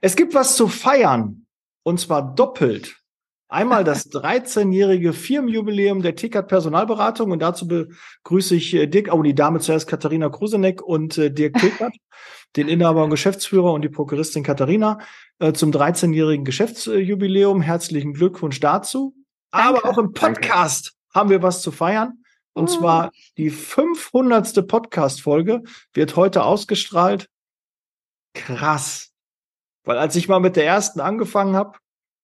Es gibt was zu feiern. Und zwar doppelt. Einmal das 13-jährige Firmenjubiläum der TKAT Personalberatung und dazu begrüße ich äh, Dirk, oh, die Dame zuerst Katharina Kruseneck und äh, Dirk TKAT, den Inhaber und Geschäftsführer und die Prokuristin Katharina äh, zum 13-jährigen Geschäftsjubiläum. Herzlichen Glückwunsch dazu. Danke. Aber auch im Podcast Danke. haben wir was zu feiern. Und oh. zwar die 500. Podcast-Folge wird heute ausgestrahlt. Krass. Weil als ich mal mit der ersten angefangen habe,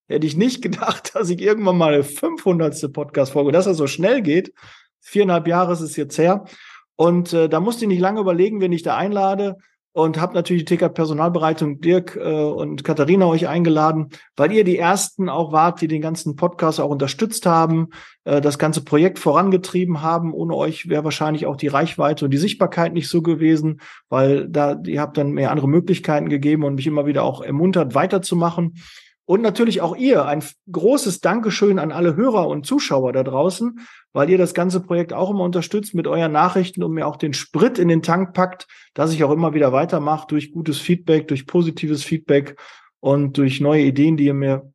hätte ich nicht gedacht, dass ich irgendwann mal eine 500. Podcast-Folge, dass das so schnell geht. Viereinhalb Jahre ist es jetzt her. Und äh, da musste ich nicht lange überlegen, wen ich da einlade und habe natürlich die TK Personalbereitung Dirk äh, und Katharina euch eingeladen, weil ihr die ersten auch wart, die den ganzen Podcast auch unterstützt haben, äh, das ganze Projekt vorangetrieben haben. Ohne euch wäre wahrscheinlich auch die Reichweite und die Sichtbarkeit nicht so gewesen, weil da ihr habt dann mehr andere Möglichkeiten gegeben und mich immer wieder auch ermuntert, weiterzumachen. Und natürlich auch ihr ein großes Dankeschön an alle Hörer und Zuschauer da draußen, weil ihr das ganze Projekt auch immer unterstützt mit euren Nachrichten und mir auch den Sprit in den Tank packt, dass ich auch immer wieder weitermache durch gutes Feedback, durch positives Feedback und durch neue Ideen, die ihr mir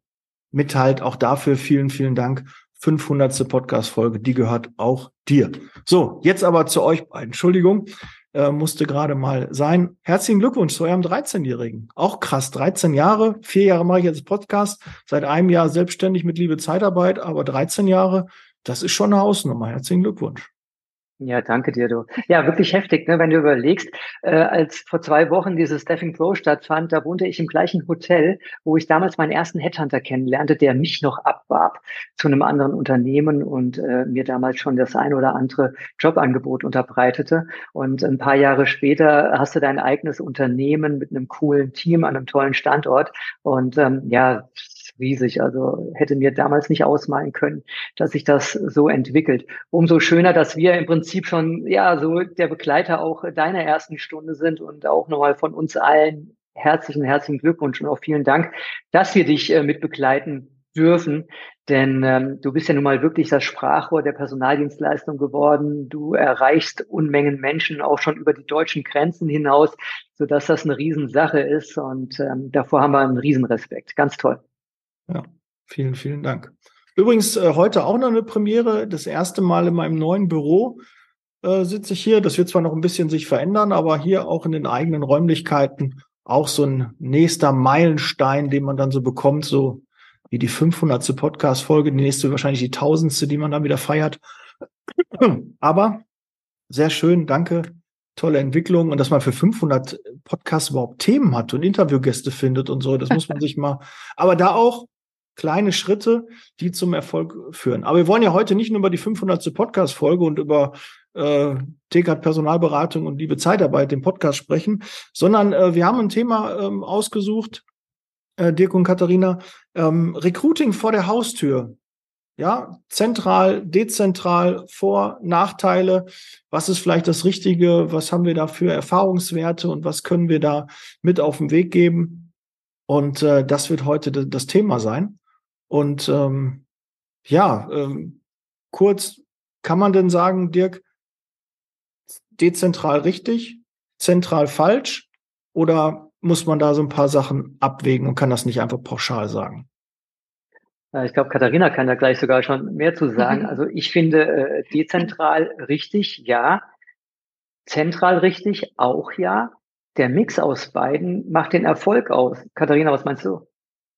mitteilt. Auch dafür vielen, vielen Dank. 500. Podcast-Folge, die gehört auch dir. So, jetzt aber zu euch. Entschuldigung äh, musste gerade mal sein. Herzlichen Glückwunsch zu eurem 13-Jährigen. Auch krass, 13 Jahre, vier Jahre mache ich jetzt Podcast, seit einem Jahr selbstständig mit Liebe Zeitarbeit, aber 13 Jahre, das ist schon eine Hausnummer. Herzlichen Glückwunsch. Ja, danke dir, du. Ja, wirklich heftig, ne, wenn du überlegst, äh, als vor zwei Wochen dieses Staffing Pro stattfand, da wohnte ich im gleichen Hotel, wo ich damals meinen ersten Headhunter kennenlernte, der mich noch abwarb zu einem anderen Unternehmen und äh, mir damals schon das ein oder andere Jobangebot unterbreitete. Und ein paar Jahre später hast du dein eigenes Unternehmen mit einem coolen Team an einem tollen Standort. Und ähm, ja, riesig. Also hätte mir damals nicht ausmalen können, dass sich das so entwickelt. Umso schöner, dass wir im Prinzip schon, ja, so der Begleiter auch deiner ersten Stunde sind und auch nochmal von uns allen herzlichen, herzlichen Glückwunsch und auch vielen Dank, dass wir dich äh, mit begleiten dürfen. Denn ähm, du bist ja nun mal wirklich das Sprachrohr der Personaldienstleistung geworden. Du erreichst Unmengen Menschen auch schon über die deutschen Grenzen hinaus, sodass das eine Riesensache ist. Und ähm, davor haben wir einen Riesenrespekt. Ganz toll. Ja, vielen, vielen Dank. Übrigens, äh, heute auch noch eine Premiere. Das erste Mal in meinem neuen Büro äh, sitze ich hier. Das wird zwar noch ein bisschen sich verändern, aber hier auch in den eigenen Räumlichkeiten auch so ein nächster Meilenstein, den man dann so bekommt, so wie die 500. Podcast-Folge, die nächste wahrscheinlich die tausendste, die man dann wieder feiert. Aber sehr schön, danke, tolle Entwicklung und dass man für 500 Podcasts überhaupt Themen hat und Interviewgäste findet und so, das muss man sich mal, aber da auch kleine Schritte, die zum Erfolg führen. Aber wir wollen ja heute nicht nur über die 500. Podcast-Folge und über äh, TKAT Personalberatung und liebe Zeitarbeit, den Podcast sprechen, sondern äh, wir haben ein Thema ähm, ausgesucht, äh, Dirk und Katharina, ähm, Recruiting vor der Haustür. Ja, zentral, dezentral, Vor-, Nachteile. Was ist vielleicht das Richtige? Was haben wir da für Erfahrungswerte und was können wir da mit auf den Weg geben? Und äh, das wird heute das Thema sein. Und ähm, ja, ähm, kurz, kann man denn sagen, Dirk, dezentral richtig, zentral falsch? Oder muss man da so ein paar Sachen abwägen und kann das nicht einfach pauschal sagen? Ich glaube, Katharina kann da gleich sogar schon mehr zu sagen. Mhm. Also ich finde äh, dezentral richtig, ja. Zentral richtig, auch ja. Der Mix aus beiden macht den Erfolg aus. Katharina, was meinst du?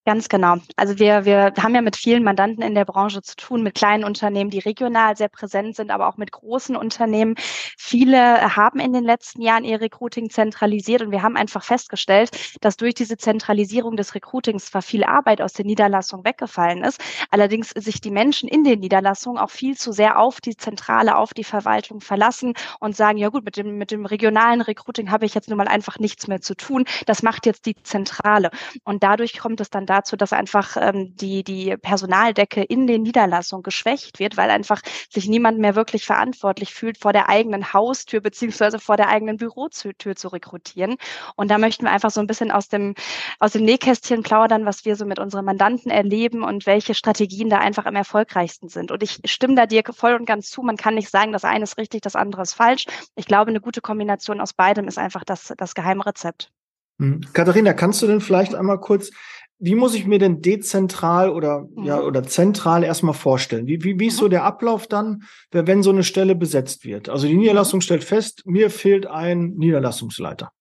Ganz genau. Also wir, wir haben ja mit vielen Mandanten in der Branche zu tun, mit kleinen Unternehmen, die regional sehr präsent sind, aber auch mit großen Unternehmen. Viele haben in den letzten Jahren ihr Recruiting zentralisiert und wir haben einfach festgestellt, dass durch diese Zentralisierung des Recruitings zwar viel Arbeit aus der Niederlassung weggefallen ist, allerdings sich die Menschen in den Niederlassungen auch viel zu sehr auf die Zentrale, auf die Verwaltung verlassen und sagen, ja gut, mit dem, mit dem regionalen Recruiting habe ich jetzt nun mal einfach nichts mehr zu tun. Das macht jetzt die Zentrale. Und dadurch kommt es dann da dazu, dass einfach ähm, die, die Personaldecke in den Niederlassungen geschwächt wird, weil einfach sich niemand mehr wirklich verantwortlich fühlt, vor der eigenen Haustür beziehungsweise vor der eigenen Bürotür zu rekrutieren. Und da möchten wir einfach so ein bisschen aus dem, aus dem Nähkästchen plaudern, was wir so mit unseren Mandanten erleben und welche Strategien da einfach am erfolgreichsten sind. Und ich stimme da dir voll und ganz zu. Man kann nicht sagen, das eine ist richtig, das andere ist falsch. Ich glaube, eine gute Kombination aus beidem ist einfach das, das Geheimrezept. Hm. Katharina, kannst du denn vielleicht einmal kurz, wie muss ich mir denn dezentral oder mhm. ja oder zentral erstmal vorstellen? Wie, wie, wie ist mhm. so der Ablauf dann, wenn so eine Stelle besetzt wird? Also die Niederlassung stellt fest, mir fehlt ein Niederlassungsleiter.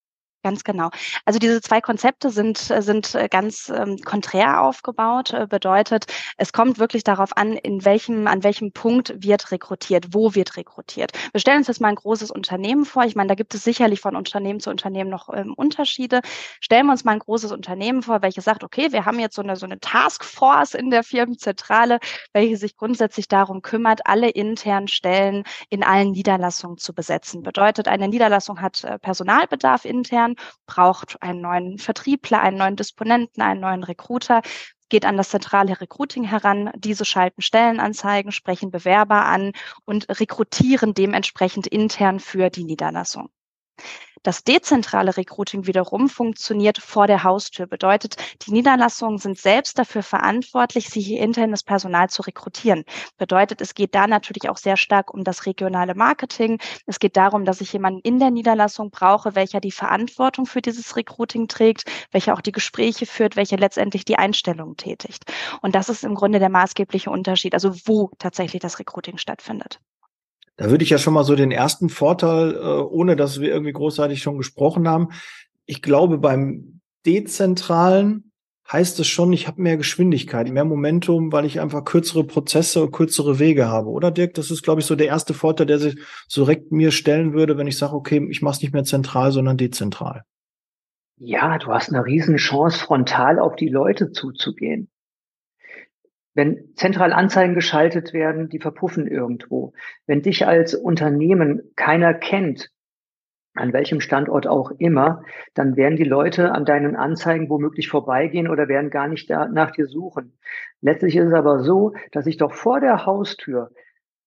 Ganz genau. Also diese zwei Konzepte sind, äh, sind äh, ganz ähm, konträr aufgebaut. Äh, bedeutet, es kommt wirklich darauf an, in welchem, an welchem Punkt wird rekrutiert, wo wird rekrutiert. Wir stellen uns jetzt mal ein großes Unternehmen vor. Ich meine, da gibt es sicherlich von Unternehmen zu Unternehmen noch ähm, Unterschiede. Stellen wir uns mal ein großes Unternehmen vor, welches sagt, okay, wir haben jetzt so eine, so eine Taskforce in der Firmenzentrale, welche sich grundsätzlich darum kümmert, alle internen Stellen in allen Niederlassungen zu besetzen. Bedeutet, eine Niederlassung hat äh, Personalbedarf intern braucht einen neuen Vertriebler, einen neuen Disponenten, einen neuen Recruiter, geht an das zentrale Recruiting heran. Diese schalten Stellenanzeigen, sprechen Bewerber an und rekrutieren dementsprechend intern für die Niederlassung. Das dezentrale Recruiting wiederum funktioniert vor der Haustür. Bedeutet, die Niederlassungen sind selbst dafür verantwortlich, sich ihr internes Personal zu rekrutieren. Bedeutet, es geht da natürlich auch sehr stark um das regionale Marketing. Es geht darum, dass ich jemanden in der Niederlassung brauche, welcher die Verantwortung für dieses Recruiting trägt, welcher auch die Gespräche führt, welcher letztendlich die Einstellungen tätigt. Und das ist im Grunde der maßgebliche Unterschied, also wo tatsächlich das Recruiting stattfindet. Da würde ich ja schon mal so den ersten Vorteil, äh, ohne dass wir irgendwie großartig schon gesprochen haben. Ich glaube, beim dezentralen heißt es schon, ich habe mehr Geschwindigkeit, mehr Momentum, weil ich einfach kürzere Prozesse und kürzere Wege habe. Oder Dirk, das ist, glaube ich, so der erste Vorteil, der sich so direkt mir stellen würde, wenn ich sage, okay, ich mache es nicht mehr zentral, sondern dezentral. Ja, du hast eine riesen Chance, frontal auf die Leute zuzugehen. Wenn zentral Anzeigen geschaltet werden, die verpuffen irgendwo. Wenn dich als Unternehmen keiner kennt, an welchem Standort auch immer, dann werden die Leute an deinen Anzeigen womöglich vorbeigehen oder werden gar nicht nach dir suchen. Letztlich ist es aber so, dass ich doch vor der Haustür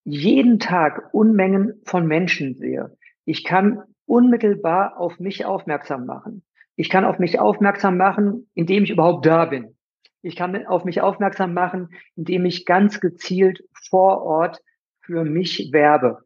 jeden Tag Unmengen von Menschen sehe. Ich kann unmittelbar auf mich aufmerksam machen. Ich kann auf mich aufmerksam machen, indem ich überhaupt da bin. Ich kann auf mich aufmerksam machen, indem ich ganz gezielt vor Ort für mich werbe.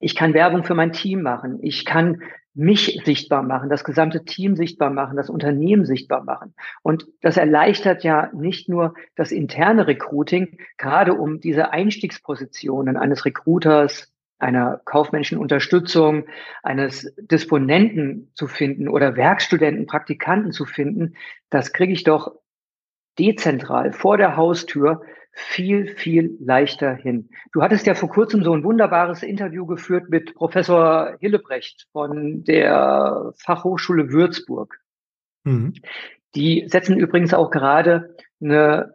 Ich kann Werbung für mein Team machen. Ich kann mich sichtbar machen, das gesamte Team sichtbar machen, das Unternehmen sichtbar machen. Und das erleichtert ja nicht nur das interne Recruiting, gerade um diese Einstiegspositionen eines Recruiters, einer kaufmännischen Unterstützung, eines Disponenten zu finden oder Werkstudenten, Praktikanten zu finden. Das kriege ich doch dezentral vor der Haustür viel, viel leichter hin. Du hattest ja vor kurzem so ein wunderbares Interview geführt mit Professor Hillebrecht von der Fachhochschule Würzburg. Mhm. Die setzen übrigens auch gerade eine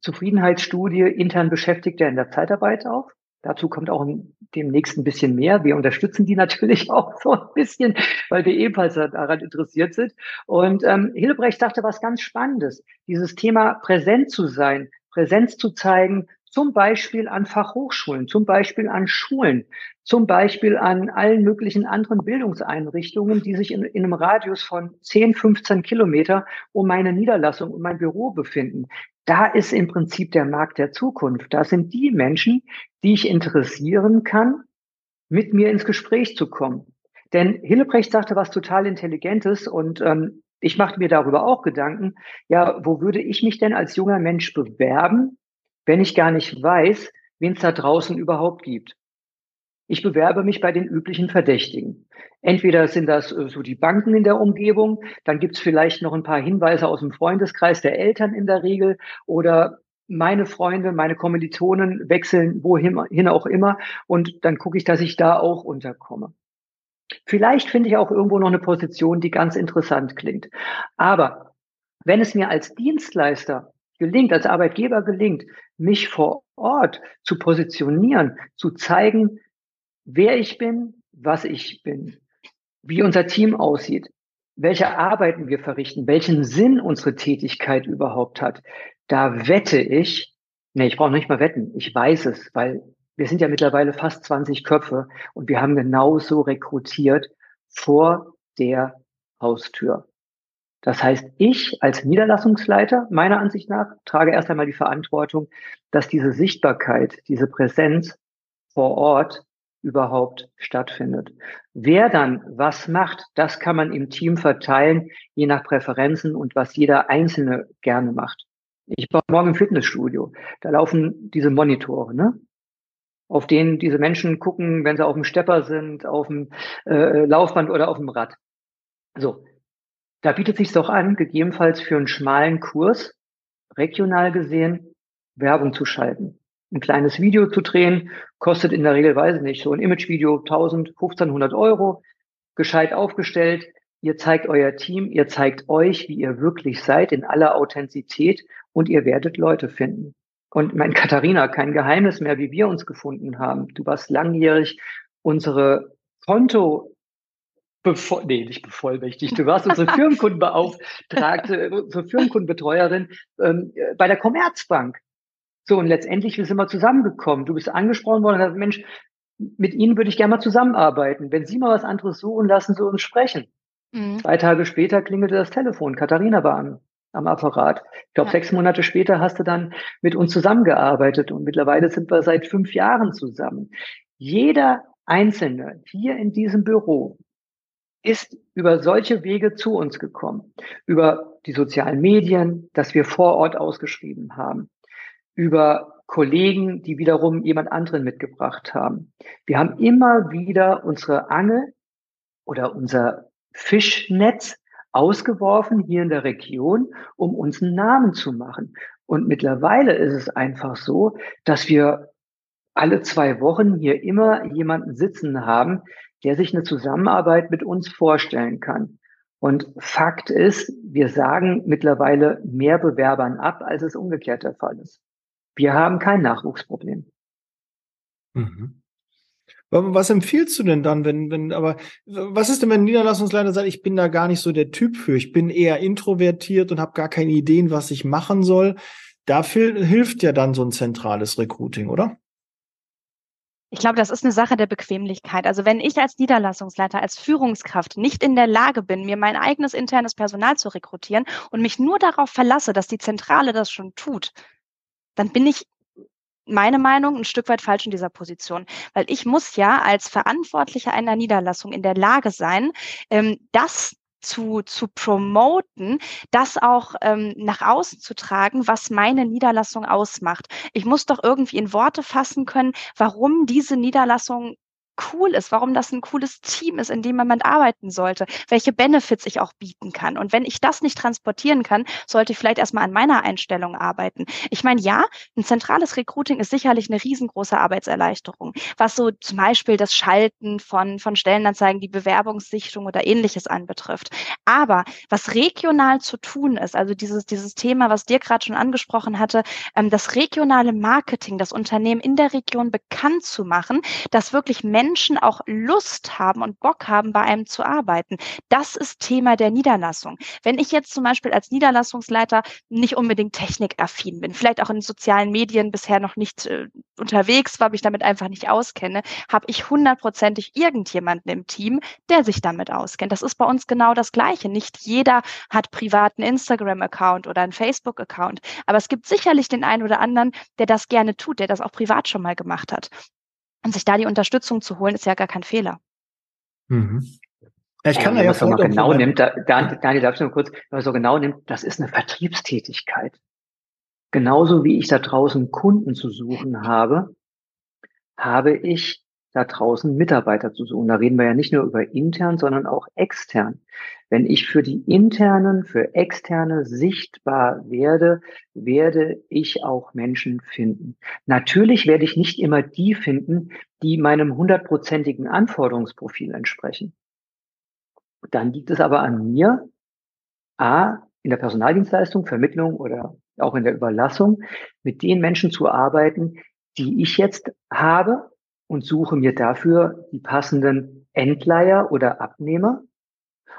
Zufriedenheitsstudie intern Beschäftigter in der Zeitarbeit auf. Dazu kommt auch demnächst ein bisschen mehr. Wir unterstützen die natürlich auch so ein bisschen, weil wir ebenfalls daran interessiert sind. Und ähm, Hilbrecht sagte was ganz Spannendes. Dieses Thema präsent zu sein, Präsenz zu zeigen, zum Beispiel an Fachhochschulen, zum Beispiel an Schulen, zum Beispiel an allen möglichen anderen Bildungseinrichtungen, die sich in, in einem Radius von 10, 15 Kilometer um meine Niederlassung, um mein Büro befinden da ist im Prinzip der Markt der Zukunft. Da sind die Menschen, die ich interessieren kann, mit mir ins Gespräch zu kommen. Denn Hillebrecht sagte was total Intelligentes und ähm, ich machte mir darüber auch Gedanken. Ja, wo würde ich mich denn als junger Mensch bewerben, wenn ich gar nicht weiß, wen es da draußen überhaupt gibt? Ich bewerbe mich bei den üblichen Verdächtigen. Entweder sind das äh, so die Banken in der Umgebung, dann gibt es vielleicht noch ein paar Hinweise aus dem Freundeskreis der Eltern in der Regel oder meine Freunde, meine Kommilitonen wechseln wohin hin auch immer und dann gucke ich, dass ich da auch unterkomme. Vielleicht finde ich auch irgendwo noch eine Position, die ganz interessant klingt. Aber wenn es mir als Dienstleister gelingt, als Arbeitgeber gelingt, mich vor Ort zu positionieren, zu zeigen, wer ich bin, was ich bin, wie unser Team aussieht, welche Arbeiten wir verrichten, welchen Sinn unsere Tätigkeit überhaupt hat, da wette ich, nee, ich brauche nicht mal wetten, ich weiß es, weil wir sind ja mittlerweile fast 20 Köpfe und wir haben genauso rekrutiert vor der Haustür. Das heißt, ich als Niederlassungsleiter, meiner Ansicht nach, trage erst einmal die Verantwortung, dass diese Sichtbarkeit, diese Präsenz vor Ort überhaupt stattfindet. Wer dann was macht, das kann man im Team verteilen, je nach Präferenzen und was jeder Einzelne gerne macht. Ich war morgen im Fitnessstudio. Da laufen diese Monitore, ne? auf denen diese Menschen gucken, wenn sie auf dem Stepper sind, auf dem äh, Laufband oder auf dem Rad. So, da bietet sich doch an, gegebenenfalls für einen schmalen Kurs, regional gesehen, Werbung zu schalten. Ein kleines Video zu drehen, kostet in der Regel, weiß ich nicht, so ein Imagevideo 1000, 1500 Euro, gescheit aufgestellt. Ihr zeigt euer Team, ihr zeigt euch, wie ihr wirklich seid, in aller Authentizität und ihr werdet Leute finden. Und mein Katharina, kein Geheimnis mehr, wie wir uns gefunden haben. Du warst langjährig unsere Konto Bevor, nee, nicht bevollmächtigt. Du warst unsere Firmenkundenbeauftragte, unsere Firmenkundenbetreuerin ähm, bei der Commerzbank. So, und letztendlich sind wir zusammengekommen. Du bist angesprochen worden und hast, Mensch, mit Ihnen würde ich gerne mal zusammenarbeiten. Wenn Sie mal was anderes suchen, lassen Sie uns sprechen. Mhm. Zwei Tage später klingelte das Telefon. Katharina war am, am Apparat. Ich glaube, ja. sechs Monate später hast du dann mit uns zusammengearbeitet und mittlerweile sind wir seit fünf Jahren zusammen. Jeder Einzelne hier in diesem Büro ist über solche Wege zu uns gekommen. Über die sozialen Medien, dass wir vor Ort ausgeschrieben haben. Über Kollegen, die wiederum jemand anderen mitgebracht haben. Wir haben immer wieder unsere Angel oder unser Fischnetz ausgeworfen hier in der Region, um uns einen Namen zu machen. Und mittlerweile ist es einfach so, dass wir alle zwei Wochen hier immer jemanden sitzen haben, der sich eine Zusammenarbeit mit uns vorstellen kann. Und Fakt ist, wir sagen mittlerweile mehr Bewerbern ab, als es umgekehrt der Fall ist. Wir haben kein Nachwuchsproblem. Mhm. Was empfiehlst du denn dann, wenn, wenn, aber was ist denn, wenn ein Niederlassungsleiter sagt, ich bin da gar nicht so der Typ für, ich bin eher introvertiert und habe gar keine Ideen, was ich machen soll? Dafür hilft ja dann so ein zentrales Recruiting, oder? Ich glaube, das ist eine Sache der Bequemlichkeit. Also wenn ich als Niederlassungsleiter, als Führungskraft nicht in der Lage bin, mir mein eigenes internes Personal zu rekrutieren und mich nur darauf verlasse, dass die Zentrale das schon tut, dann bin ich meine Meinung ein Stück weit falsch in dieser Position, weil ich muss ja als Verantwortlicher einer Niederlassung in der Lage sein, ähm, das zu, zu promoten, das auch ähm, nach außen zu tragen, was meine Niederlassung ausmacht. Ich muss doch irgendwie in Worte fassen können, warum diese Niederlassung cool ist, warum das ein cooles Team ist, in dem man arbeiten sollte, welche Benefits ich auch bieten kann. Und wenn ich das nicht transportieren kann, sollte ich vielleicht erstmal an meiner Einstellung arbeiten. Ich meine, ja, ein zentrales Recruiting ist sicherlich eine riesengroße Arbeitserleichterung, was so zum Beispiel das Schalten von, von Stellenanzeigen, die Bewerbungssichtung oder ähnliches anbetrifft. Aber was regional zu tun ist, also dieses, dieses Thema, was dir gerade schon angesprochen hatte, ähm, das regionale Marketing, das Unternehmen in der Region bekannt zu machen, dass wirklich Menschen Menschen auch Lust haben und Bock haben, bei einem zu arbeiten. Das ist Thema der Niederlassung. Wenn ich jetzt zum Beispiel als Niederlassungsleiter nicht unbedingt technikaffin bin, vielleicht auch in sozialen Medien bisher noch nicht äh, unterwegs war, mich damit einfach nicht auskenne, habe ich hundertprozentig irgendjemanden im Team, der sich damit auskennt. Das ist bei uns genau das Gleiche. Nicht jeder hat privaten Instagram-Account oder einen Facebook-Account, aber es gibt sicherlich den einen oder anderen, der das gerne tut, der das auch privat schon mal gemacht hat. Und sich da die Unterstützung zu holen, ist ja gar kein Fehler. Mhm. Ja, ich kann ja, da ja was man genau nimmt, da, Daniel, darf ich noch kurz, wenn man so genau nimmt, das ist eine Vertriebstätigkeit. Genauso wie ich da draußen Kunden zu suchen habe, habe ich da draußen Mitarbeiter zu suchen. Da reden wir ja nicht nur über intern, sondern auch extern. Wenn ich für die internen, für externe sichtbar werde, werde ich auch Menschen finden. Natürlich werde ich nicht immer die finden, die meinem hundertprozentigen Anforderungsprofil entsprechen. Dann liegt es aber an mir, A, in der Personaldienstleistung, Vermittlung oder auch in der Überlassung, mit den Menschen zu arbeiten, die ich jetzt habe, und suche mir dafür die passenden Endleiher oder Abnehmer.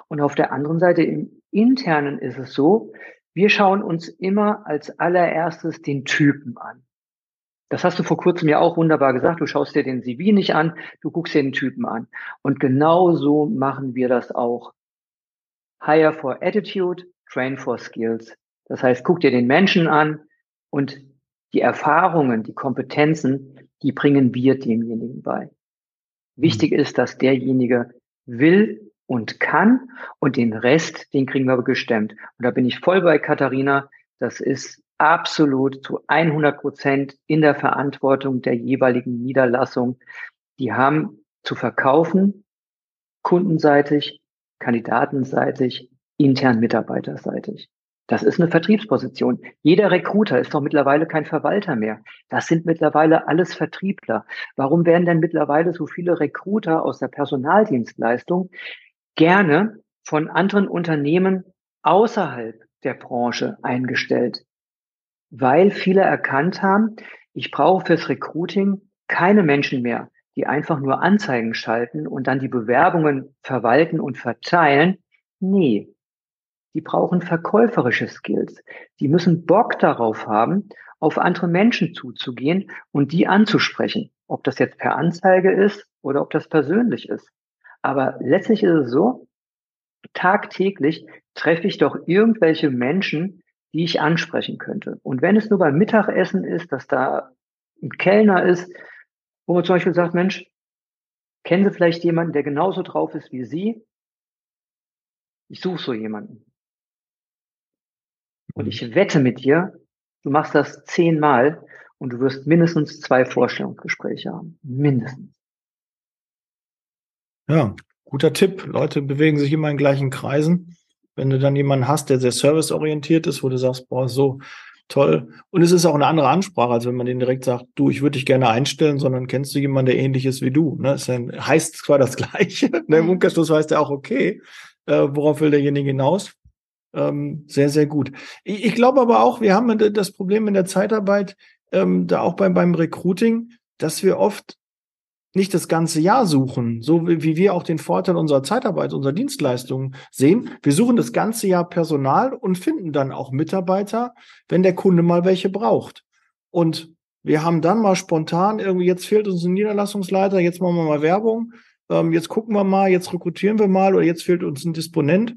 Und auf der anderen Seite im internen ist es so, wir schauen uns immer als allererstes den Typen an. Das hast du vor kurzem ja auch wunderbar gesagt. Du schaust dir den CV nicht an, du guckst dir den Typen an. Und genau so machen wir das auch. Hire for Attitude, Train for Skills. Das heißt, guck dir den Menschen an und die Erfahrungen, die Kompetenzen, die bringen wir demjenigen bei. Wichtig mhm. ist, dass derjenige will und kann und den Rest, den kriegen wir gestemmt. Und da bin ich voll bei Katharina. Das ist absolut zu 100 Prozent in der Verantwortung der jeweiligen Niederlassung. Die haben zu verkaufen, kundenseitig, kandidatenseitig, intern mitarbeiterseitig. Das ist eine Vertriebsposition. Jeder Recruiter ist doch mittlerweile kein Verwalter mehr. Das sind mittlerweile alles Vertriebler. Warum werden denn mittlerweile so viele Recruiter aus der Personaldienstleistung gerne von anderen Unternehmen außerhalb der Branche eingestellt? Weil viele erkannt haben, ich brauche fürs Recruiting keine Menschen mehr, die einfach nur Anzeigen schalten und dann die Bewerbungen verwalten und verteilen. Nee, die brauchen verkäuferische Skills. Die müssen Bock darauf haben, auf andere Menschen zuzugehen und die anzusprechen. Ob das jetzt per Anzeige ist oder ob das persönlich ist. Aber letztlich ist es so, tagtäglich treffe ich doch irgendwelche Menschen, die ich ansprechen könnte. Und wenn es nur beim Mittagessen ist, dass da ein Kellner ist, wo man zum Beispiel sagt, Mensch, kennen Sie vielleicht jemanden, der genauso drauf ist wie Sie? Ich suche so jemanden. Und mhm. ich wette mit dir, du machst das zehnmal und du wirst mindestens zwei Vorstellungsgespräche haben. Mindestens. Ja, guter Tipp. Leute bewegen sich immer in gleichen Kreisen. Wenn du dann jemanden hast, der sehr serviceorientiert ist, wo du sagst, boah, so toll. Und es ist auch eine andere Ansprache, als wenn man denen direkt sagt, du, ich würde dich gerne einstellen, sondern kennst du jemanden, der ähnlich ist wie du. Ne? Das heißt zwar das Gleiche, ne? im mhm. Umkehrschluss heißt er auch, okay, äh, worauf will derjenige hinaus? Ähm, sehr, sehr gut. Ich, ich glaube aber auch, wir haben das Problem in der Zeitarbeit, ähm, da auch beim, beim Recruiting, dass wir oft nicht das ganze Jahr suchen, so wie, wir auch den Vorteil unserer Zeitarbeit, unserer Dienstleistungen sehen. Wir suchen das ganze Jahr Personal und finden dann auch Mitarbeiter, wenn der Kunde mal welche braucht. Und wir haben dann mal spontan irgendwie, jetzt fehlt uns ein Niederlassungsleiter, jetzt machen wir mal Werbung, ähm, jetzt gucken wir mal, jetzt rekrutieren wir mal oder jetzt fehlt uns ein Disponent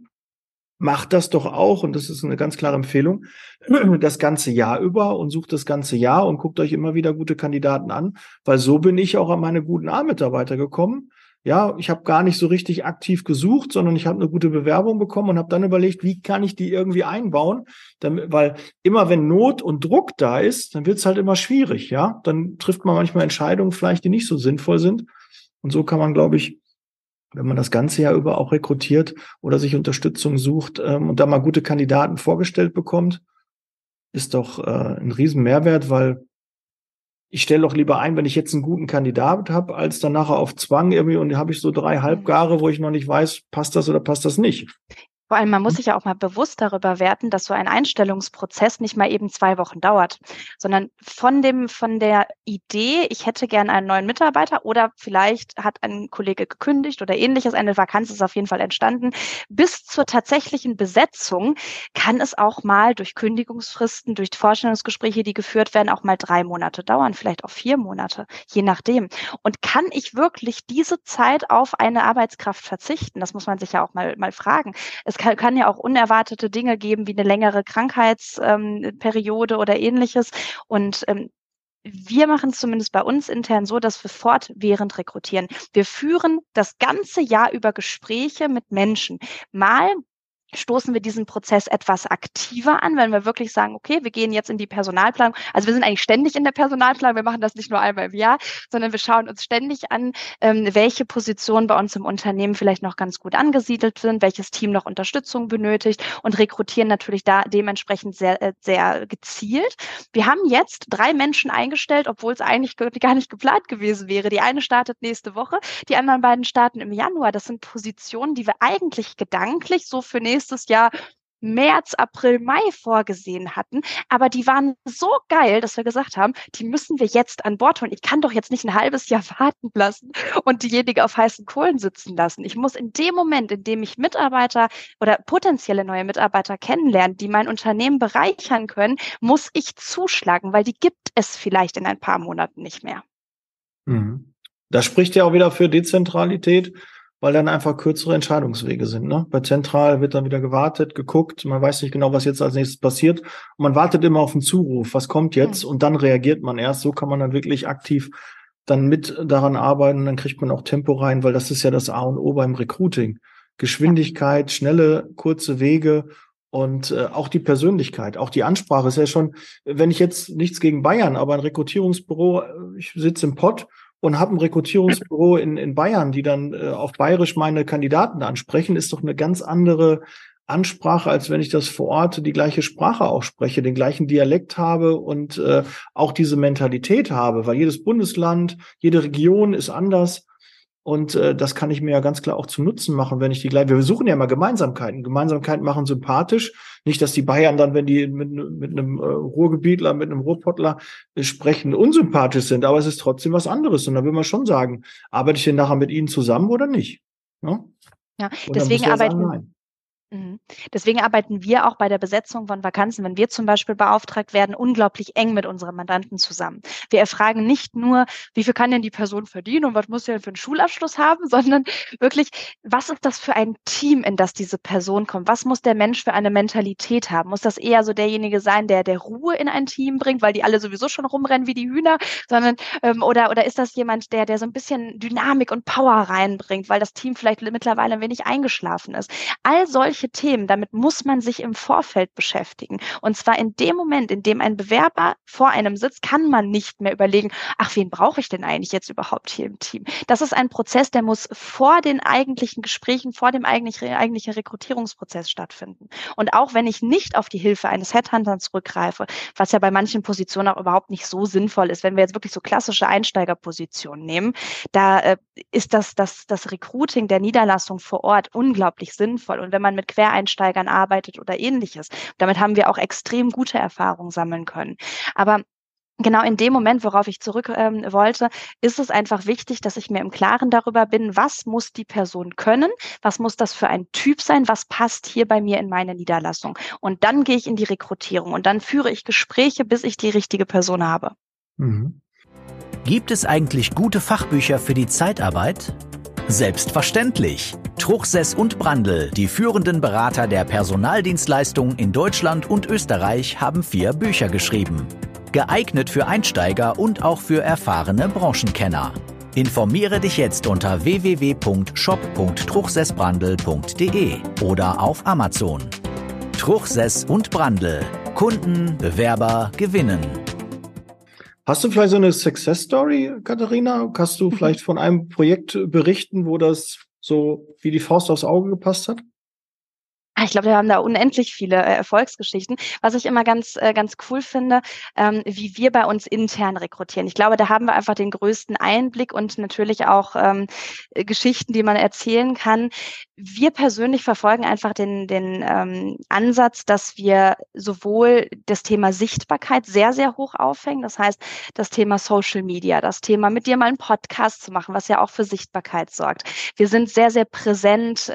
macht das doch auch, und das ist eine ganz klare Empfehlung, das ganze Jahr über und sucht das ganze Jahr und guckt euch immer wieder gute Kandidaten an, weil so bin ich auch an meine guten A-Mitarbeiter gekommen. Ja, ich habe gar nicht so richtig aktiv gesucht, sondern ich habe eine gute Bewerbung bekommen und habe dann überlegt, wie kann ich die irgendwie einbauen, damit, weil immer wenn Not und Druck da ist, dann wird es halt immer schwierig, ja. Dann trifft man manchmal Entscheidungen vielleicht, die nicht so sinnvoll sind. Und so kann man, glaube ich, wenn man das ganze Jahr über auch rekrutiert oder sich Unterstützung sucht ähm, und da mal gute Kandidaten vorgestellt bekommt, ist doch äh, ein riesen Mehrwert, weil ich stelle doch lieber ein, wenn ich jetzt einen guten Kandidat habe, als dann nachher auf Zwang irgendwie und habe ich so drei mhm. Halbgare, wo ich noch nicht weiß, passt das oder passt das nicht. Vor allem, man muss mhm. sich ja auch mal bewusst darüber werten, dass so ein Einstellungsprozess nicht mal eben zwei Wochen dauert, sondern von dem, von der Idee, ich hätte gern einen neuen Mitarbeiter oder vielleicht hat ein Kollege gekündigt oder ähnliches, eine Vakanz ist auf jeden Fall entstanden, bis zur tatsächlichen Besetzung kann es auch mal durch Kündigungsfristen, durch Vorstellungsgespräche, die geführt werden, auch mal drei Monate dauern, vielleicht auch vier Monate, je nachdem. Und kann ich wirklich diese Zeit auf eine Arbeitskraft verzichten? Das muss man sich ja auch mal, mal fragen. Es kann, kann ja auch unerwartete Dinge geben, wie eine längere Krankheitsperiode ähm, oder ähnliches. Und ähm, wir machen es zumindest bei uns intern so, dass wir fortwährend rekrutieren. Wir führen das ganze Jahr über Gespräche mit Menschen. Mal stoßen wir diesen Prozess etwas aktiver an, wenn wir wirklich sagen, okay, wir gehen jetzt in die Personalplanung. Also wir sind eigentlich ständig in der Personalplanung. Wir machen das nicht nur einmal im Jahr, sondern wir schauen uns ständig an, ähm, welche Positionen bei uns im Unternehmen vielleicht noch ganz gut angesiedelt sind, welches Team noch Unterstützung benötigt und rekrutieren natürlich da dementsprechend sehr, äh, sehr gezielt. Wir haben jetzt drei Menschen eingestellt, obwohl es eigentlich gar nicht geplant gewesen wäre. Die eine startet nächste Woche, die anderen beiden starten im Januar. Das sind Positionen, die wir eigentlich gedanklich so für nächste nächstes Jahr März, April, Mai vorgesehen hatten. Aber die waren so geil, dass wir gesagt haben, die müssen wir jetzt an Bord holen. Ich kann doch jetzt nicht ein halbes Jahr warten lassen und diejenige auf heißen Kohlen sitzen lassen. Ich muss in dem Moment, in dem ich Mitarbeiter oder potenzielle neue Mitarbeiter kennenlernen, die mein Unternehmen bereichern können, muss ich zuschlagen, weil die gibt es vielleicht in ein paar Monaten nicht mehr. Mhm. Das spricht ja auch wieder für Dezentralität weil dann einfach kürzere Entscheidungswege sind. Ne? Bei Zentral wird dann wieder gewartet, geguckt, man weiß nicht genau, was jetzt als nächstes passiert. Und man wartet immer auf einen Zuruf, was kommt jetzt? Mhm. Und dann reagiert man erst. So kann man dann wirklich aktiv dann mit daran arbeiten, dann kriegt man auch Tempo rein, weil das ist ja das A und O beim Recruiting. Geschwindigkeit, schnelle, kurze Wege und äh, auch die Persönlichkeit, auch die Ansprache ist ja schon, wenn ich jetzt nichts gegen Bayern, aber ein Rekrutierungsbüro, äh, ich sitze im Pott und habe ein Rekrutierungsbüro in, in Bayern, die dann äh, auf Bayerisch meine Kandidaten ansprechen, ist doch eine ganz andere Ansprache, als wenn ich das vor Ort die gleiche Sprache auch spreche, den gleichen Dialekt habe und äh, auch diese Mentalität habe, weil jedes Bundesland, jede Region ist anders. Und äh, das kann ich mir ja ganz klar auch zu Nutzen machen, wenn ich die gleich. Wir suchen ja immer Gemeinsamkeiten. Gemeinsamkeiten machen sympathisch. Nicht, dass die Bayern dann, wenn die mit, mit einem äh, Ruhrgebietler, mit einem Ruhrpottler äh, sprechen, unsympathisch sind. Aber es ist trotzdem was anderes. Und da will man schon sagen, arbeite ich denn nachher mit ihnen zusammen oder nicht? Ja, ja deswegen arbeiten. Sagen. Deswegen arbeiten wir auch bei der Besetzung von Vakanzen, wenn wir zum Beispiel beauftragt werden, unglaublich eng mit unseren Mandanten zusammen. Wir erfragen nicht nur, wie viel kann denn die Person verdienen und was muss sie denn für einen Schulabschluss haben, sondern wirklich, was ist das für ein Team, in das diese Person kommt? Was muss der Mensch für eine Mentalität haben? Muss das eher so derjenige sein, der der Ruhe in ein Team bringt, weil die alle sowieso schon rumrennen wie die Hühner, sondern ähm, oder oder ist das jemand, der der so ein bisschen Dynamik und Power reinbringt, weil das Team vielleicht mittlerweile ein wenig eingeschlafen ist? All solche solche Themen, damit muss man sich im Vorfeld beschäftigen. Und zwar in dem Moment, in dem ein Bewerber vor einem sitzt, kann man nicht mehr überlegen, ach, wen brauche ich denn eigentlich jetzt überhaupt hier im Team? Das ist ein Prozess, der muss vor den eigentlichen Gesprächen, vor dem eigentlichen, eigentlichen Rekrutierungsprozess stattfinden. Und auch wenn ich nicht auf die Hilfe eines Headhunters zurückgreife, was ja bei manchen Positionen auch überhaupt nicht so sinnvoll ist, wenn wir jetzt wirklich so klassische Einsteigerpositionen nehmen, da äh, ist das, das, das Recruiting der Niederlassung vor Ort unglaublich sinnvoll. Und wenn man mit Quereinsteigern arbeitet oder ähnliches. Damit haben wir auch extrem gute Erfahrungen sammeln können. Aber Genau in dem Moment, worauf ich zurück ähm, wollte, ist es einfach wichtig, dass ich mir im Klaren darüber bin, was muss die Person können, was muss das für ein Typ sein, was passt hier bei mir in meine Niederlassung. Und dann gehe ich in die Rekrutierung und dann führe ich Gespräche, bis ich die richtige Person habe. Mhm. Gibt es eigentlich gute Fachbücher für die Zeitarbeit? Selbstverständlich. Truchsess und Brandl, die führenden Berater der Personaldienstleistungen in Deutschland und Österreich, haben vier Bücher geschrieben. Geeignet für Einsteiger und auch für erfahrene Branchenkenner. Informiere dich jetzt unter www.shop.truchsessbrandl.de oder auf Amazon. Truchsess und Brandl. Kunden, Bewerber gewinnen. Hast du vielleicht so eine Success Story, Katharina? Kannst du mhm. vielleicht von einem Projekt berichten, wo das so wie die Faust aufs Auge gepasst hat? Ah, ich glaube, wir haben da unendlich viele äh, Erfolgsgeschichten. Was ich immer ganz, äh, ganz cool finde, ähm, wie wir bei uns intern rekrutieren. Ich glaube, da haben wir einfach den größten Einblick und natürlich auch ähm, äh, Geschichten, die man erzählen kann. Wir persönlich verfolgen einfach den, den ähm, Ansatz, dass wir sowohl das Thema Sichtbarkeit sehr, sehr hoch aufhängen. Das heißt, das Thema Social Media, das Thema mit dir mal einen Podcast zu machen, was ja auch für Sichtbarkeit sorgt. Wir sind sehr, sehr präsent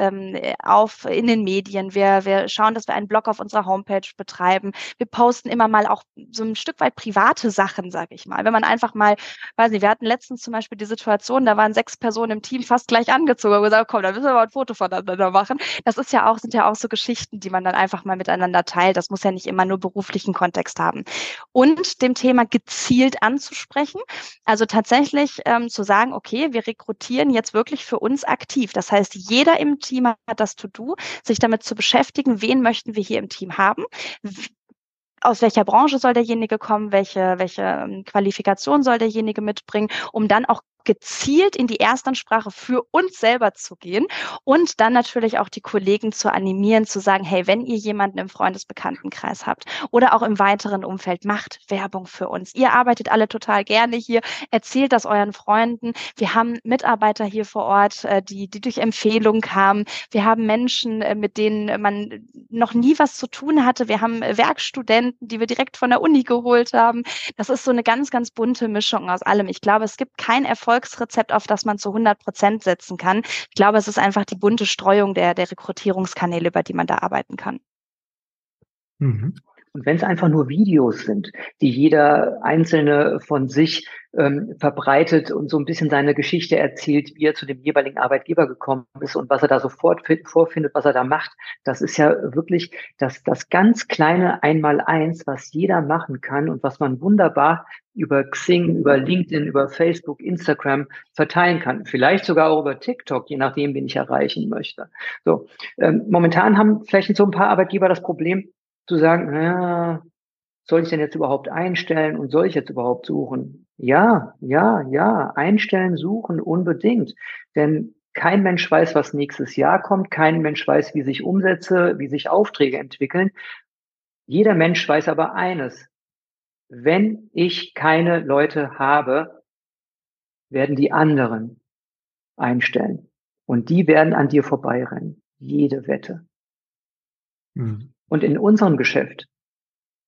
auf, in den Medien wir, wir schauen, dass wir einen Blog auf unserer Homepage betreiben. Wir posten immer mal auch so ein Stück weit private Sachen, sage ich mal. Wenn man einfach mal, weiß nicht, wir hatten letztens zum Beispiel die Situation, da waren sechs Personen im Team fast gleich angezogen und gesagt, komm, da müssen wir mal ein Foto voneinander machen. Das ist ja auch, sind ja auch so Geschichten, die man dann einfach mal miteinander teilt. Das muss ja nicht immer nur beruflichen Kontext haben. Und dem Thema gezielt anzusprechen. Also tatsächlich ähm, zu sagen, okay, wir rekrutieren jetzt wirklich für uns aktiv. Das heißt, jeder im Team hat das To-Do, sich damit zu beschäftigen beschäftigen, wen möchten wir hier im Team haben, aus welcher Branche soll derjenige kommen, welche, welche ähm, Qualifikation soll derjenige mitbringen, um dann auch gezielt in die Erstansprache für uns selber zu gehen und dann natürlich auch die Kollegen zu animieren, zu sagen, hey, wenn ihr jemanden im Freundesbekanntenkreis habt oder auch im weiteren Umfeld, macht Werbung für uns. Ihr arbeitet alle total gerne hier, erzählt das euren Freunden. Wir haben Mitarbeiter hier vor Ort, äh, die, die durch Empfehlung kamen. Wir haben Menschen, äh, mit denen man noch nie was zu tun hatte. Wir haben Werkstudenten, die wir direkt von der Uni geholt haben. Das ist so eine ganz, ganz bunte Mischung aus allem. Ich glaube, es gibt kein Erfolg Erfolgsrezept, auf das man zu 100 Prozent setzen kann. Ich glaube, es ist einfach die bunte Streuung der, der Rekrutierungskanäle, über die man da arbeiten kann. Mhm. Und wenn es einfach nur Videos sind, die jeder einzelne von sich ähm, verbreitet und so ein bisschen seine Geschichte erzählt, wie er zu dem jeweiligen Arbeitgeber gekommen ist und was er da sofort vorfindet, was er da macht, das ist ja wirklich das, das ganz kleine Einmaleins, was jeder machen kann und was man wunderbar über Xing, über LinkedIn, über Facebook, Instagram verteilen kann. Vielleicht sogar auch über TikTok, je nachdem, wen ich erreichen möchte. So, ähm, momentan haben vielleicht so ein paar Arbeitgeber das Problem, zu sagen, ja, soll ich denn jetzt überhaupt einstellen und soll ich jetzt überhaupt suchen? Ja, ja, ja, einstellen, suchen unbedingt. Denn kein Mensch weiß, was nächstes Jahr kommt. Kein Mensch weiß, wie sich Umsätze, wie sich Aufträge entwickeln. Jeder Mensch weiß aber eines. Wenn ich keine Leute habe, werden die anderen einstellen. Und die werden an dir vorbeirennen. Jede Wette. Mhm. Und in unserem Geschäft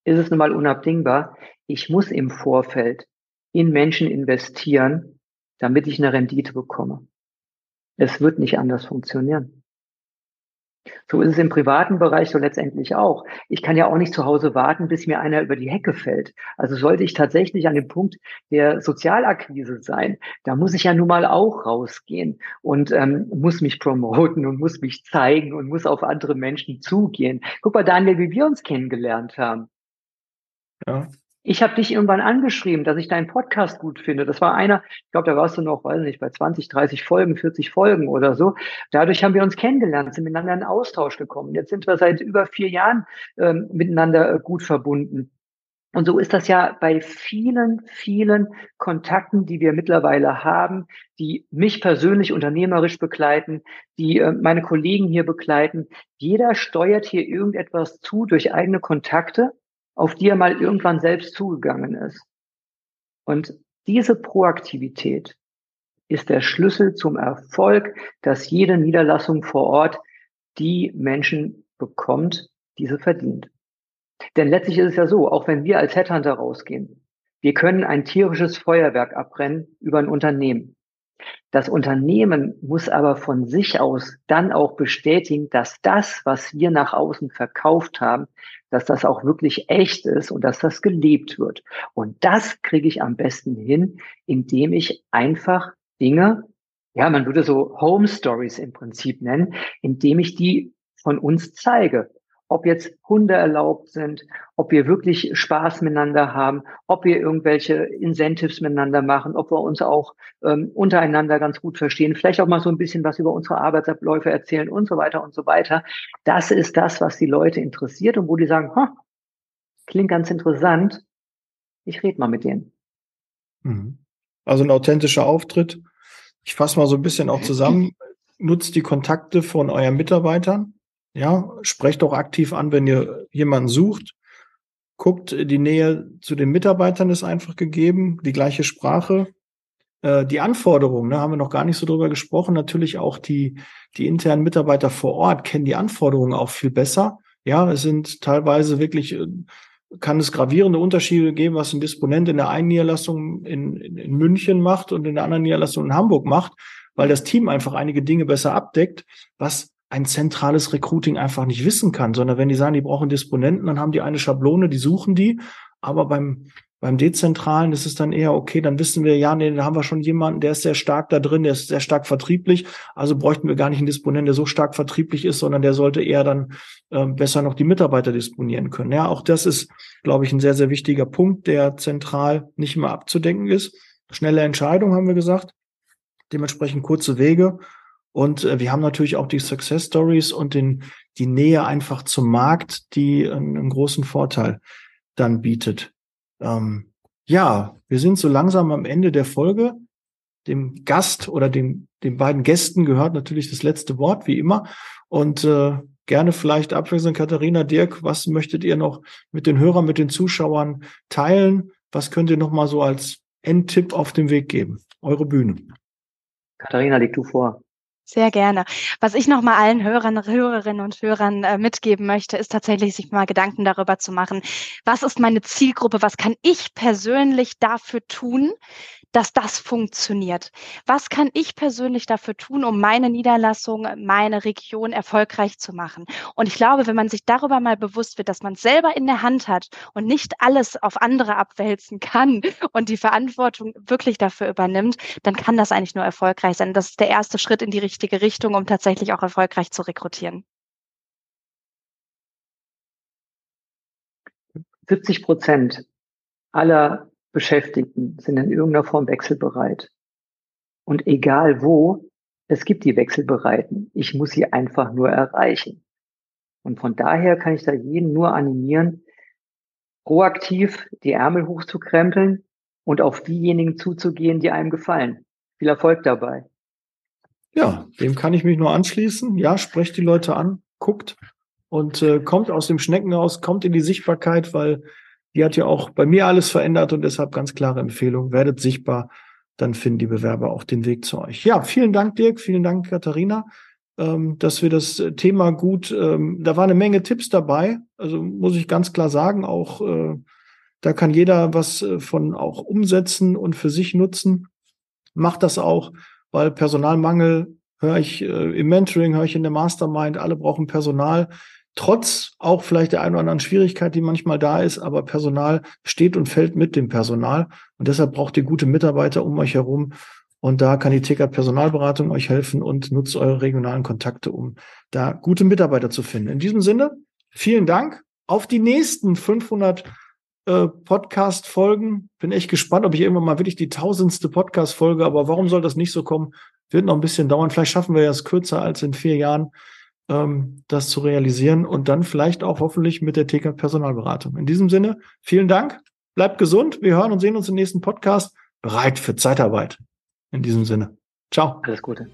ist es nun mal unabdingbar, ich muss im Vorfeld in Menschen investieren, damit ich eine Rendite bekomme. Es wird nicht anders funktionieren. So ist es im privaten Bereich so letztendlich auch. Ich kann ja auch nicht zu Hause warten, bis mir einer über die Hecke fällt. Also sollte ich tatsächlich an dem Punkt der Sozialakquise sein, da muss ich ja nun mal auch rausgehen und ähm, muss mich promoten und muss mich zeigen und muss auf andere Menschen zugehen. Guck mal, Daniel, wie wir uns kennengelernt haben. Ja. Ich habe dich irgendwann angeschrieben, dass ich deinen Podcast gut finde. Das war einer, ich glaube, da warst du noch, weiß nicht, bei 20, 30 Folgen, 40 Folgen oder so. Dadurch haben wir uns kennengelernt, sind miteinander in Austausch gekommen. Jetzt sind wir seit über vier Jahren ähm, miteinander äh, gut verbunden. Und so ist das ja bei vielen, vielen Kontakten, die wir mittlerweile haben, die mich persönlich unternehmerisch begleiten, die äh, meine Kollegen hier begleiten. Jeder steuert hier irgendetwas zu durch eigene Kontakte auf die er mal irgendwann selbst zugegangen ist. Und diese Proaktivität ist der Schlüssel zum Erfolg, dass jede Niederlassung vor Ort die Menschen bekommt, die sie verdient. Denn letztlich ist es ja so, auch wenn wir als Headhunter rausgehen, wir können ein tierisches Feuerwerk abbrennen über ein Unternehmen. Das Unternehmen muss aber von sich aus dann auch bestätigen, dass das, was wir nach außen verkauft haben, dass das auch wirklich echt ist und dass das gelebt wird. Und das kriege ich am besten hin, indem ich einfach Dinge, ja, man würde so Home Stories im Prinzip nennen, indem ich die von uns zeige ob jetzt Hunde erlaubt sind, ob wir wirklich Spaß miteinander haben, ob wir irgendwelche Incentives miteinander machen, ob wir uns auch ähm, untereinander ganz gut verstehen, vielleicht auch mal so ein bisschen was über unsere Arbeitsabläufe erzählen und so weiter und so weiter. Das ist das, was die Leute interessiert und wo die sagen, ha, klingt ganz interessant, ich rede mal mit denen. Mhm. Also ein authentischer Auftritt. Ich fasse mal so ein bisschen auch zusammen. Nutzt die Kontakte von euren Mitarbeitern ja, sprecht doch aktiv an, wenn ihr jemanden sucht. Guckt, die Nähe zu den Mitarbeitern ist einfach gegeben, die gleiche Sprache. Äh, die Anforderungen, ne, haben wir noch gar nicht so drüber gesprochen. Natürlich auch die, die internen Mitarbeiter vor Ort kennen die Anforderungen auch viel besser. Ja, es sind teilweise wirklich, äh, kann es gravierende Unterschiede geben, was ein Disponent in der einen Niederlassung in, in, in München macht und in der anderen Niederlassung in Hamburg macht, weil das Team einfach einige Dinge besser abdeckt, was ein zentrales Recruiting einfach nicht wissen kann, sondern wenn die sagen, die brauchen Disponenten, dann haben die eine Schablone, die suchen die. Aber beim, beim Dezentralen ist es dann eher, okay, dann wissen wir, ja, nee, da haben wir schon jemanden, der ist sehr stark da drin, der ist sehr stark vertrieblich. Also bräuchten wir gar nicht einen Disponenten, der so stark vertrieblich ist, sondern der sollte eher dann äh, besser noch die Mitarbeiter disponieren können. Ja, auch das ist, glaube ich, ein sehr, sehr wichtiger Punkt, der zentral nicht mehr abzudenken ist. Schnelle Entscheidung, haben wir gesagt. Dementsprechend kurze Wege und äh, wir haben natürlich auch die Success Stories und den, die Nähe einfach zum Markt, die einen, einen großen Vorteil dann bietet. Ähm, ja, wir sind so langsam am Ende der Folge. Dem Gast oder den, den beiden Gästen gehört natürlich das letzte Wort, wie immer. Und äh, gerne vielleicht abwechselnd Katharina, Dirk, was möchtet ihr noch mit den Hörern, mit den Zuschauern teilen? Was könnt ihr noch mal so als Endtipp auf den Weg geben? Eure Bühne. Katharina, leg du vor. Sehr gerne. Was ich noch mal allen Hörern, Hörerinnen und Hörern äh, mitgeben möchte, ist tatsächlich sich mal Gedanken darüber zu machen, was ist meine Zielgruppe, was kann ich persönlich dafür tun, dass das funktioniert. Was kann ich persönlich dafür tun, um meine Niederlassung, meine Region erfolgreich zu machen? Und ich glaube, wenn man sich darüber mal bewusst wird, dass man selber in der Hand hat und nicht alles auf andere abwälzen kann und die Verantwortung wirklich dafür übernimmt, dann kann das eigentlich nur erfolgreich sein. Das ist der erste Schritt in die richtige Richtung, um tatsächlich auch erfolgreich zu rekrutieren. 70 Prozent aller Beschäftigten sind in irgendeiner Form wechselbereit. Und egal wo, es gibt die Wechselbereiten. Ich muss sie einfach nur erreichen. Und von daher kann ich da jeden nur animieren, proaktiv die Ärmel hochzukrempeln und auf diejenigen zuzugehen, die einem gefallen. Viel Erfolg dabei. Ja, dem kann ich mich nur anschließen. Ja, sprecht die Leute an, guckt und äh, kommt aus dem Schneckenhaus, kommt in die Sichtbarkeit, weil die hat ja auch bei mir alles verändert und deshalb ganz klare Empfehlung, werdet sichtbar, dann finden die Bewerber auch den Weg zu euch. Ja, vielen Dank, Dirk, vielen Dank, Katharina, ähm, dass wir das Thema gut, ähm, da war eine Menge Tipps dabei, also muss ich ganz klar sagen, auch äh, da kann jeder was äh, von auch umsetzen und für sich nutzen. Macht das auch, weil Personalmangel höre ich äh, im Mentoring, höre ich in der Mastermind, alle brauchen Personal trotz auch vielleicht der einen oder anderen Schwierigkeit, die manchmal da ist, aber Personal steht und fällt mit dem Personal. Und deshalb braucht ihr gute Mitarbeiter um euch herum. Und da kann die TK Personalberatung euch helfen und nutzt eure regionalen Kontakte, um da gute Mitarbeiter zu finden. In diesem Sinne, vielen Dank. Auf die nächsten 500 äh, Podcast-Folgen. Bin echt gespannt, ob ich irgendwann mal wirklich die tausendste Podcast-Folge, aber warum soll das nicht so kommen? Wird noch ein bisschen dauern. Vielleicht schaffen wir es kürzer als in vier Jahren ähm, das zu realisieren und dann vielleicht auch hoffentlich mit der TK Personalberatung. In diesem Sinne, vielen Dank, bleibt gesund, wir hören und sehen uns im nächsten Podcast. Bereit für Zeitarbeit. In diesem Sinne. Ciao. Alles Gute.